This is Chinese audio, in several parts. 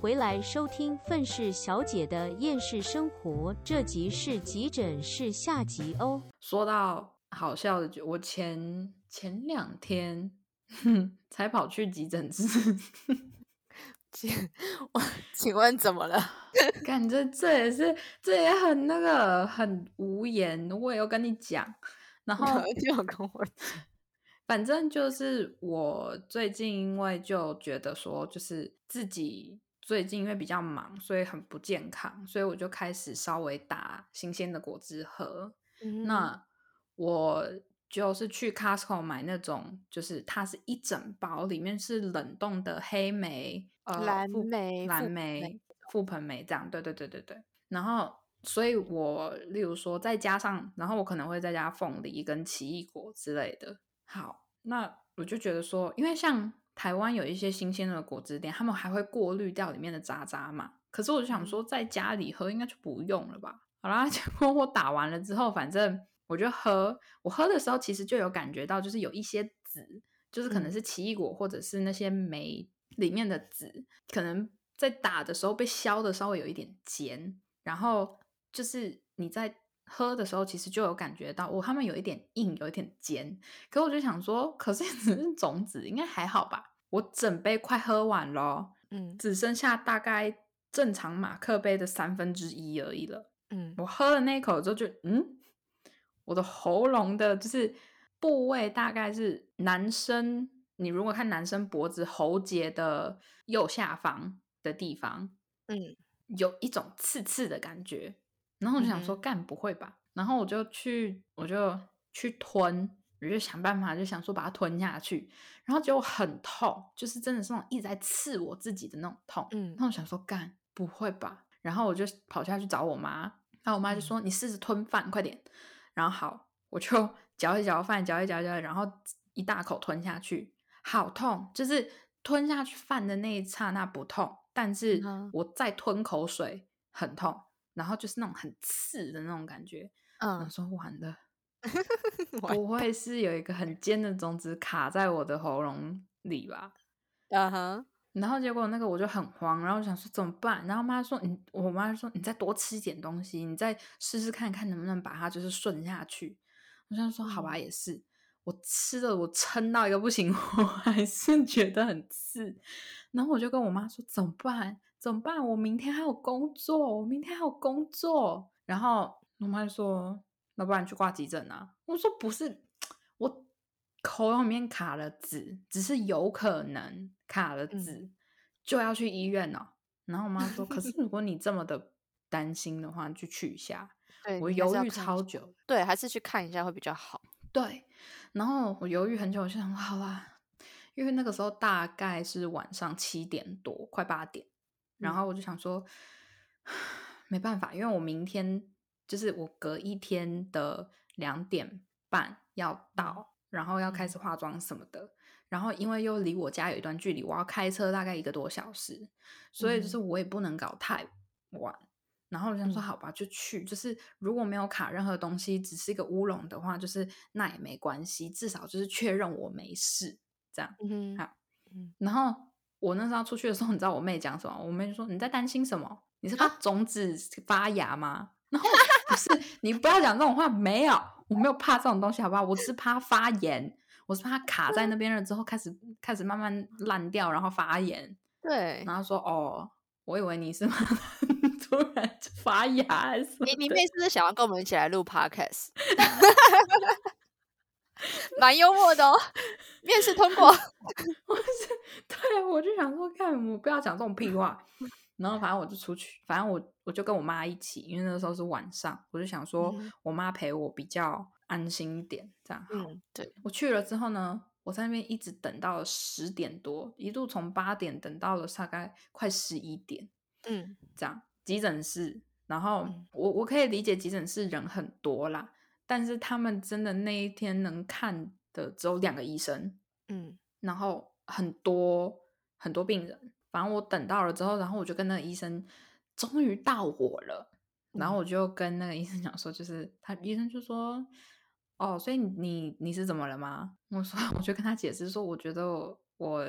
回来收听愤世小姐的厌世生活，这集是急诊室下集哦。说到好笑的，就我前前两天 才跑去急诊室，请我请问怎么了？感觉这也是这也很那个很无言，我也要跟你讲，然后 就要跟我讲。反正就是我最近因为就觉得说，就是自己最近因为比较忙，所以很不健康，所以我就开始稍微打新鲜的果汁喝。那我就是去 Costco 买那种，就是它是一整包，里面是冷冻的黑莓、呃蓝莓覆蓝莓莓、覆盆莓这样。对对对对对。然后，所以我例如说再加上，然后我可能会再加凤梨跟奇异果之类的。好，那我就觉得说，因为像台湾有一些新鲜的果汁店，他们还会过滤掉里面的渣渣嘛。可是我就想说，在家里喝应该就不用了吧。好啦，结果我打完了之后，反正我就喝，我喝的时候其实就有感觉到，就是有一些籽，就是可能是奇异果或者是那些酶里面的籽，可能在打的时候被削的稍微有一点尖，然后就是你在喝的时候，其实就有感觉到，哦，它们有一点硬，有一点尖。可我就想说，可是 只是种子，应该还好吧？我整杯快喝完了，嗯。只剩下大概正常马克杯的三分之一而已了。嗯。我喝了那一口之后就，嗯，我的喉咙的就是部位大概是男生，你如果看男生脖子喉结的右下方的地方，嗯有一种刺刺的感觉，然后我就想说，嗯干不会吧？然后我就去，我就去吞，我就想办法，就想说把它吞下去，然后结果很痛，就是真的是那种一直在刺我自己的那种痛。嗯然后我想说，干不会吧？然后我就跑下去找我妈，然后我妈就说：“你试试吞饭，快点。”然后好，我就 嚼一嚼饭，嚼一嚼嚼，然后一大口吞下去，好痛！就是吞下去饭的那一刹那不痛，但是嗯我再吞口水很痛，然后就是那种很刺的那种感觉。我嗯，说完了，完 不会是有一个很尖的种子卡在我的喉咙里吧？嗯哼，然后结果那个我就很慌，然后我想说怎么办？然后妈说你，我妈就说你再多吃一点东西，你再试试看看能不能把它就是顺下去。我想说好吧，也是。我吃了，我撑到一个不行，我还是觉得很刺。然后我就跟我妈说怎么办？怎么办？我明天还有工作，我明天还有工作。然后我妈就说，那不然去挂急诊啊？我说不是，我口里面卡了纸，只是有可能卡了籽，就要去医院哦。然后我妈说，可是 如果你这么的担心的话，就去一下。对，我犹豫超久，对，还是去看一下会比较好。对，然后我犹豫很久，我就想好啦，因为那个时候大概是晚上七点多，快八点，然嗯后我就想说，没办法，因为我明天就是我隔一天的两点半要到，然后要开始化妆什么的，然后因为又离我家有一段距离，我要开车大概一个多小时，所以就是我也不能搞太晚。然后我就想说，嗯好吧，就去。就是如果没有卡任何东西，只是一个乌龙的话，就是那也没关系，至少就是确认我没事这样。嗯哼好嗯然后我那时候出去的时候，你知道我妹讲什么？我妹就说：“你在担心什么？你是怕种子发芽吗？”然后不是，你不要讲这种话，没有，我没有怕这种东西，好不好？我只是怕发炎，我是怕它卡在那边了之后开始开始慢慢烂掉，然后发炎。对，然后说：“哦，我以为你是 突然就发芽还是什么你你的妹是不是想要跟我们一起来录 podcast？蛮幽默的哦，面试通过。我是对啊，我就想说，看我不要讲这种屁话。然后反正我就出去，反正我我就跟我妈一起，因为那个时候是晚上，我就想说嗯我妈陪我比较安心一点，这样好。嗯，对，我去了之后呢，我在那边一直等到了十点多，一度从八点等到了大概快十一点，嗯这样急诊室。然后嗯我我可以理解急诊室人很多啦，但是他们真的那一天能看的只有两个医生，嗯然后很多很多病人，反正我等到了之后，然后我就跟那个医生，终于到我了，然后嗯。我就跟那个医生讲说，就是他医生就说，哦，所以你你你是怎么了吗？我说 我就跟他解释说，我觉得我我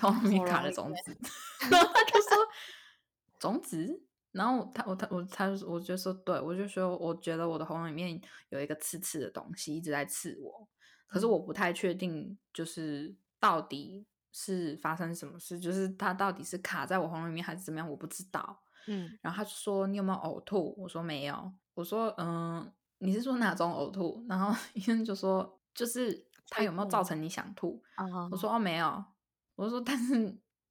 喉咙里卡了咙里面种子，然后他就说种子，然后他我他我他就我就说对，我就说我觉得我的喉咙里面有一个刺刺的东西一直在刺我，可是嗯。我不太确定，就是到底是发生什么事，就是他到底是卡在我喉咙里面还是怎么样，我不知道。嗯，然后他就说你有没有呕吐？我说没有。我说嗯，你是说哪种呕吐？然后 医生就说就是他有没有造成你想吐？啊，我说哦没有。我说但是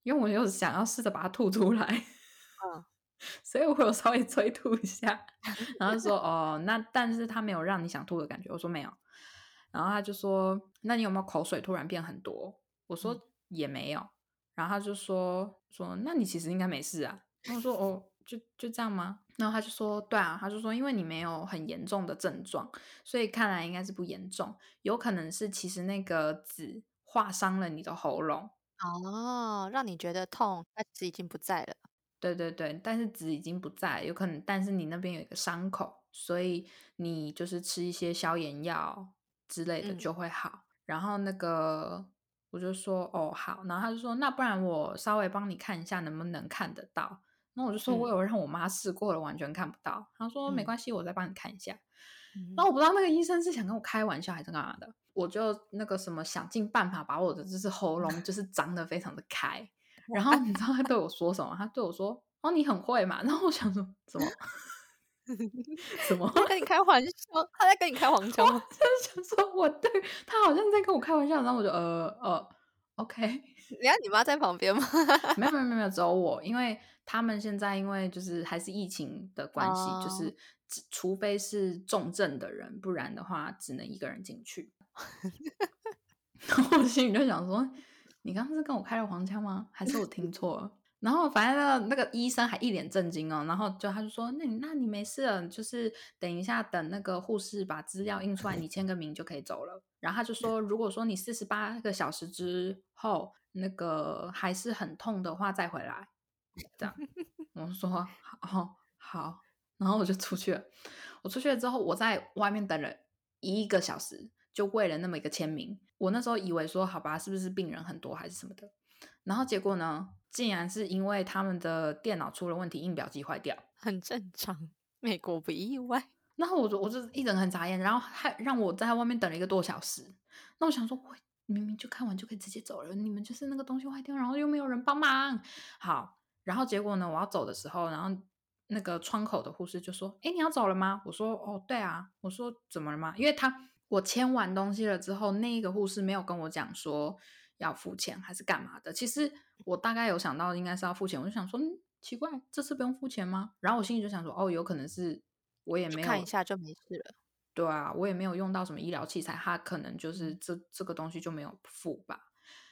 因为我又想要试着把它吐出来，嗯 所以我有稍微催吐一下。然后说哦那但是他没有让你想吐的感觉。我说没有。然后他就说那你有没有口水突然变很多？我说、嗯也没有。然后他就说说那你其实应该没事啊。然后我说 哦就就这样吗？然后他就说对啊，他就说因为你没有很严重的症状，所以看来应该是不严重，有可能是其实那个籽划伤了你的喉咙。哦，让你觉得痛，但纸已经不在了。对对对，但是籽已经不在，有可能，但是你那边有一个伤口，所以你就是吃一些消炎药之类的嗯就会好。然后那个我就说哦好，然后他就说那不然我稍微帮你看一下能不能看得到。那我就说我嗯有让我妈试过了，完全看不到。他说没嗯关系，我再帮你看一下。嗯那我不知道那个医生是想跟我开玩笑还是干嘛的，我就那个什么想尽办法把我的就是喉咙 就是张得非常的开，然后你知道他对我说什么？他对我说：“哦，你很会嘛。”然后我想说什么 什么？他跟你开玩笑，他在跟你开黄腔吗？就是想说我对他好像在跟我开玩笑，然后我就呃呃，OK，人家你妈在旁边吗？没有没有没有没有，只有我，因为他们现在因为就是还是疫情的关系，就哦是只除非是重症的人，不然的话只能一个人进去。然后我心里就想说，你刚刚是跟我开了黄腔吗？还是我听错了？然后反正那个医生还一脸震惊哦，然后就他就说，那你那你没事了，就是等一下等那个护士把资料印出来，你签个名就可以走了。然后他就说，如果说你四十八个小时之后那个还是很痛的话，再回来。这样，我说好好，然后我就出去了。我出去了之后，我在外面等了一个小时，就为了那么一个签名。我那时候以为说，好吧，是不是病人很多还是什么的？然后结果呢，竟然是因为他们的电脑出了问题，印表机坏掉。很正常，美国不意外。然后我就我就一整很眨眼，然后还让我在外面等了一个多小时。那我想说，我明明就看完就可以直接走了，你们就是那个东西坏掉，然后又没有人帮忙。好，然后结果呢，我要走的时候，然后那个窗口的护士就说：“哎，你要走了吗？”我说：“哦，对啊。”我说：“怎么了吗？”因为他我签完东西了之后，那一个护士没有跟我讲说要付钱还是干嘛的。其实我大概有想到应该是要付钱，我就想说，嗯，奇怪，这次不用付钱吗？然后我心里就想说，哦，有可能是我也没有看一下就没事了。对啊，我也没有用到什么医疗器材，他可能就是这这个东西就没有付吧。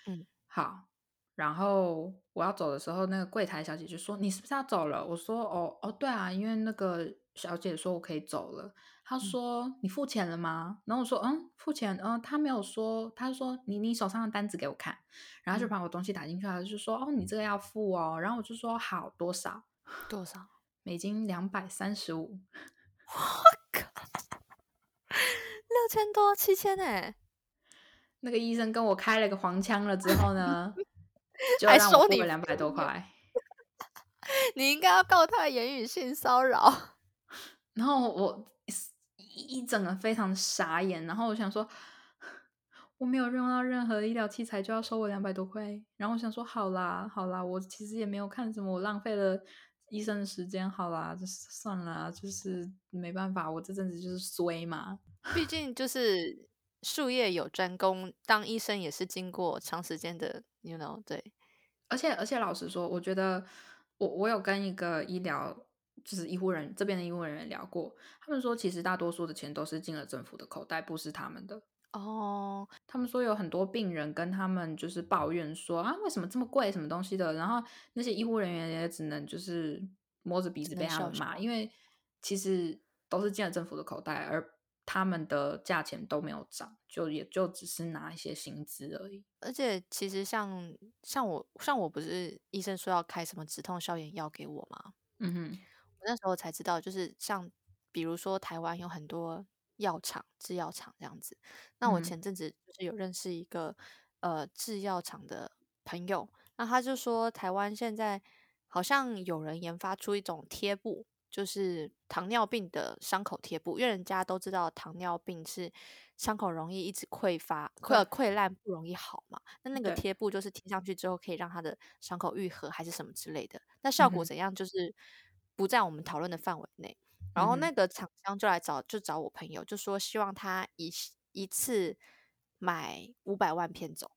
嗯，好，然后我要走的时候，那个柜台小姐就说：“你是不是要走了？”我说：“哦哦，对啊，因为那个小姐说我可以走了。”她说：“你付钱了吗？”然后我说：“嗯，付钱。”嗯，他没有说，他说：“你你手上的单子给我看。”然后就嗯把我东西打进去，他就说：“哦，你这个要付哦。”然后我就说：“好，多少？多少？美金两百三十五。”我靠六千多，七千哎，那个医生跟我开了个黄腔了之后呢，就还让我收你付了两百多块。你应该要告他言语性骚扰。然后我一一整个非常傻眼，然后我想说，我没有用到任何医疗器材就要收我两百多块，然后我想说，好啦好啦，我其实也没有看什么，我浪费了医生的时间，好啦，就是算了，就是没办法，我这阵子就是衰嘛。毕竟就是术业有专攻，当医生也是经过长时间的，you know，对，而且而且老实说，我觉得我我有跟一个医疗就是医护人这边的医护人员聊过，他们说其实大多数的钱都是进了政府的口袋，不是他们的。哦，他们说有很多病人跟他们就是抱怨说啊，为什么这么贵，什么东西的，然后那些医护人员也只能就是摸着鼻子被他们骂，因为其实都是进了政府的口袋，而他们的价钱都没有涨，就也就只是拿一些薪资而已。而且其实像像我像我不是医生说要开什么止痛消炎药给我吗？嗯哼，我那时候才知道，就是像比如说台湾有很多药厂、制药厂这样子。那我嗯前阵子就是有认识一个呃制药厂的朋友，那他就说，台湾现在好像有人研发出一种贴布，就是糖尿病的伤口贴布，因为人家都知道糖尿病是伤口容易一直溃发、溃溃烂，不容易好嘛。那那个对贴布就是贴上去之后，可以让他的伤口愈合，还是什么之类的。那效果怎样，就是不在我们讨论的范围内。然后那个厂商就来找，就找我朋友，就说希望他一一次买五百万片走。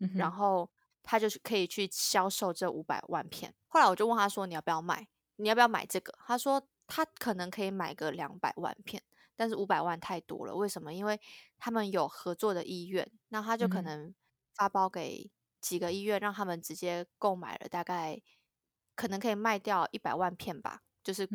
嗯然后他就是可以去销售这五百万片。后来我就问他说：“你要不要买？你要不要买这个？”他说他可能可以买个两百万片，但是五百万太多了。为什么？因为他们有合作的医院，那他就可能发包给几个医院，让他们直接购买了，大概可能可以卖掉一百万片吧，就是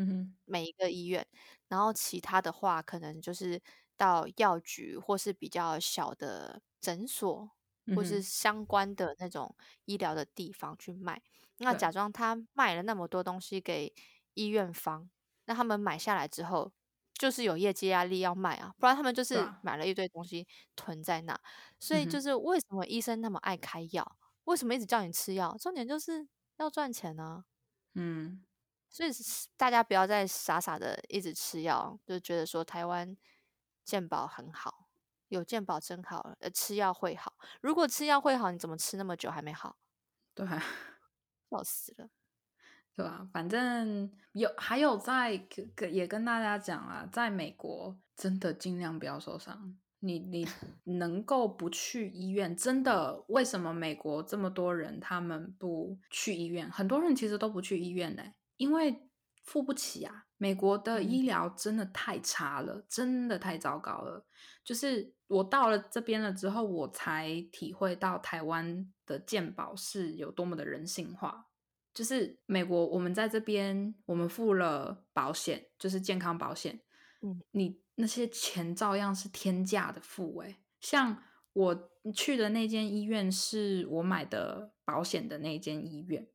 每一个医院。然后其他的话，可能就是到药局或是比较小的诊所或是相关的那种医疗的地方去卖。那假装他卖了那么多东西给医院方，那他们买下来之后，就是有业绩压力要卖啊，不然他们就是买了一堆东西囤在那。所以就是为什么医生那么爱开药？为什么一直叫你吃药？重点就是要赚钱呢、嗯所以大家不要再傻傻的一直吃药，就觉得说台湾健保很好，有健保真好，呃，吃药会好。如果吃药会好，你怎么吃那么久还没好？对啊。笑死了。对吧？反正有还有在也跟大家讲啊，在美国真的尽量不要受伤。你你能够不去医院，真的？为什么美国这么多人他们不去医院？很多人其实都不去医院嘞，因为付不起啊。美国的嗯医疗真的太差了，真的太糟糕了。就是我到了这边了之后，我才体会到台湾的健保是有多么的人性化。就是美国，我们在这边，我们付了保险，就是健康保险，嗯，你那些钱照样是天价的付、欸。像我去的那间医院是我买的保险的那间医院，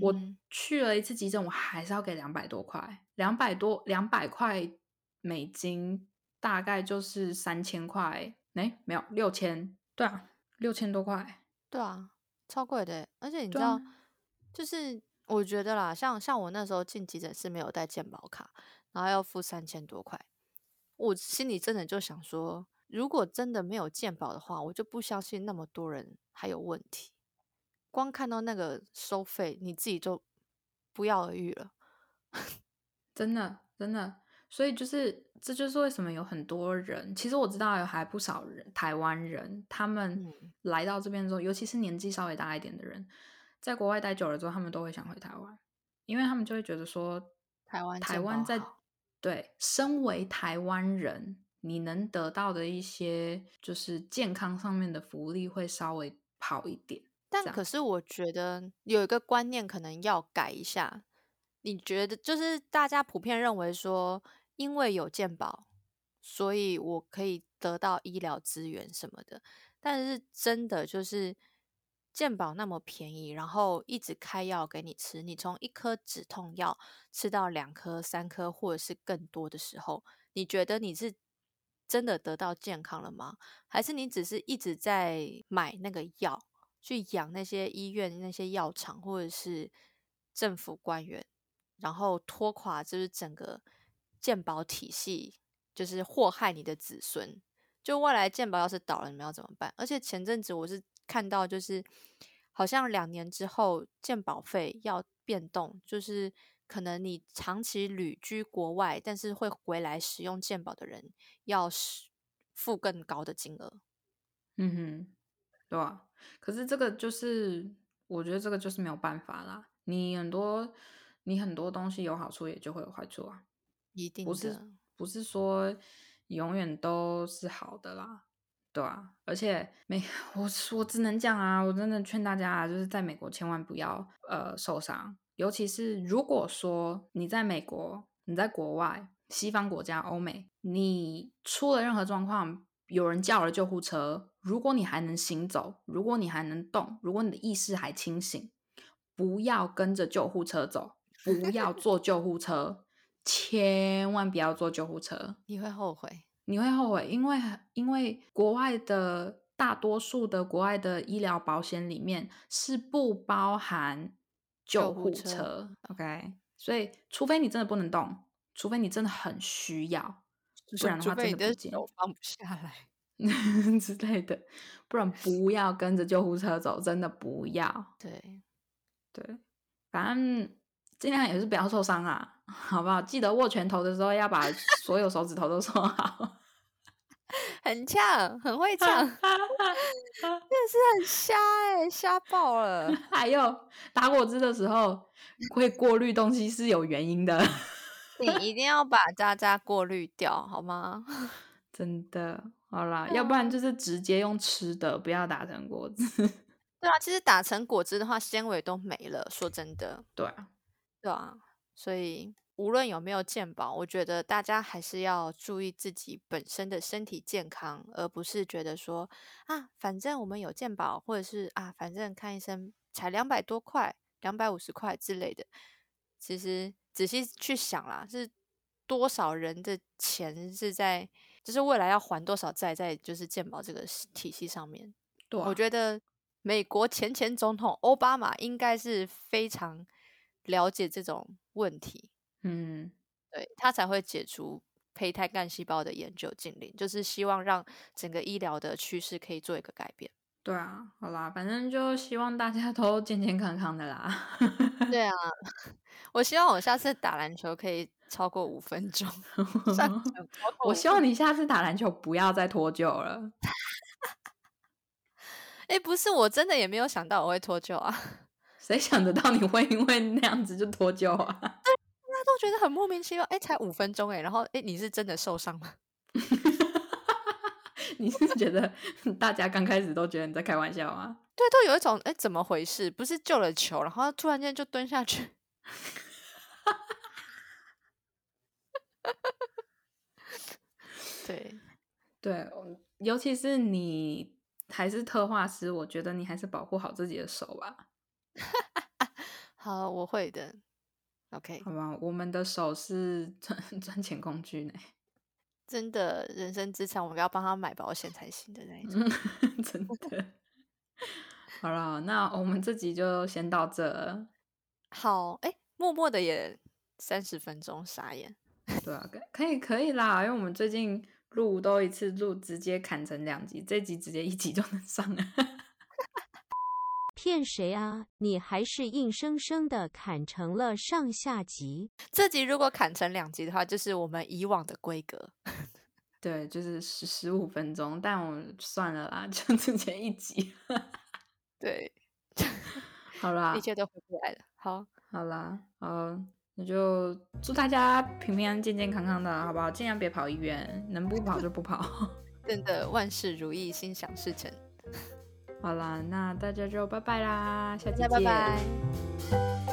我去了一次急诊，我还是要给两百多块，两百多两百块美金，大概就是三千块，哎，没有六千，对啊，六千多块，对啊，超贵的欸。而且你知道，就是我觉得啦，像像我那时候进急诊室没有带健保卡，然后要付三千多块，我心里真的就想说，如果真的没有鉴宝的话，我就不相信那么多人还有问题。光看到那个收费，你自己就不药而愈了。真的真的，所以就是这就是为什么有很多人，其实我知道有还不少人，台湾人，他们嗯来到这边之后，尤其是年纪稍微大一点的人，在国外待久了之后，他们都会想回台湾，因为他们就会觉得说，台湾台湾在对身为台湾人，你能得到的一些就是健康上面的福利会稍微好一点。但可是我觉得有一个观念可能要改一下。你觉得就是大家普遍认为说，因为有健保，所以我可以得到医疗资源什么的。但是真的就是健保那么便宜，然后一直开药给你吃，你从一颗止痛药吃到两颗、三颗或者是更多的时候，你觉得你是真的得到健康了吗？还是你只是一直在买那个药？去养那些医院、那些药厂或者是政府官员，然后拖垮就是整个健保体系，就是祸害你的子孙。就未来健保要是倒了，你们要怎么办？而且前阵子我是看到，就是好像两年之后健保费要变动，就是可能你长期旅居国外，但是会回来使用健保的人，要是付更高的金额。嗯哼，对啊。可是这个就是，我觉得这个就是没有办法啦。你很多，你很多东西有好处，也就会有坏处啊。一定不是的，不是说永远都是好的啦，对啊。而且美，我我只能讲啊，我真的劝大家啊，就是在美国千万不要呃受伤，尤其是如果说你在美国，你在国外，西方国家、欧美，你出了任何状况，有人叫了救护车，如果你还能行走，如果你还能动，如果你的意识还清醒，不要跟着救护车走，不要坐救护车，千万不要坐救护车，你会后悔。你会后悔，因为因为国外的大多数的国外的医疗保险里面是不包含救护救护车车，OK？所以除非你真的不能动，除非你真的很需要，不然的话真的不建议手放不下来。之类的，不然不要跟着救护车走，真的不要。对，对，反正尽量也是不要受伤啊，好不好？记得握拳头的时候要把所有手指头都 收好。很呛，很会呛，真的是很瞎哎、瞎爆了。还有打果汁的时候 会过滤东西是有原因的，你一定要把渣渣过滤掉，好吗？真的。好啦，要不然就是直接用吃的，不要打成果汁。对啊，其实打成果汁的话，纤维都没了。说真的，对啊，对啊，所以无论有没有健保，我觉得大家还是要注意自己本身的身体健康，而不是觉得说啊，反正我们有健保，或者是啊，反正看医生才两百多块、两百五十块之类的。其实仔细去想啦，是多少人的钱是在，就是未来要还多少债在就是健保这个体系上面。对啊，我觉得美国前前总统奥巴马应该是非常了解这种问题，嗯，对他才会解除胚胎干细胞的研究禁令，就是希望让整个医疗的趋势可以做一个改变。对啊，好啦，反正就希望大家都健健康康的啦。对啊，我希望我下次打篮球可以超过五分钟。上场 超过5我希望你下次打篮球不要再脱臼了。哎，不是，我真的也没有想到我会脱臼啊，谁想得到你会因为那样子就脱臼啊？都觉得很莫名其妙。哎，才五分钟哎，然后哎，你是真的受伤吗？你是觉得大家刚开始都觉得你在开玩笑吗？对，都有一种哎，怎么回事？不是救了球，然后突然间就蹲下去。对，对，尤其是你还是特化师，我觉得你还是保护好自己的手吧，好，我会的。OK，好吧？我们的手是赚 赚钱工具呢，真的人生资产，我们要帮他买保险才行的那一种。嗯，真的。好了，那我们这集就先到这。好，哎，默默的也三十分钟，傻眼。对啊，可可以可以啦，因为我们最近录都一次录，直接砍成两集，这集直接一集就能上了。骗谁啊？你还是硬生生的砍成了上下集。这集如果砍成两集的话，就是我们以往的规格。对，就是十十五分钟，但我算了啦，就之前一集。对，好啦一，切都回不来了。好，好啦，好，那就祝大家平平安、健健康康的，好不好？尽量别跑医院，能不跑就不跑。真的万事如意，心想事成。好啦，那大家就拜拜啦，下期见。拜拜。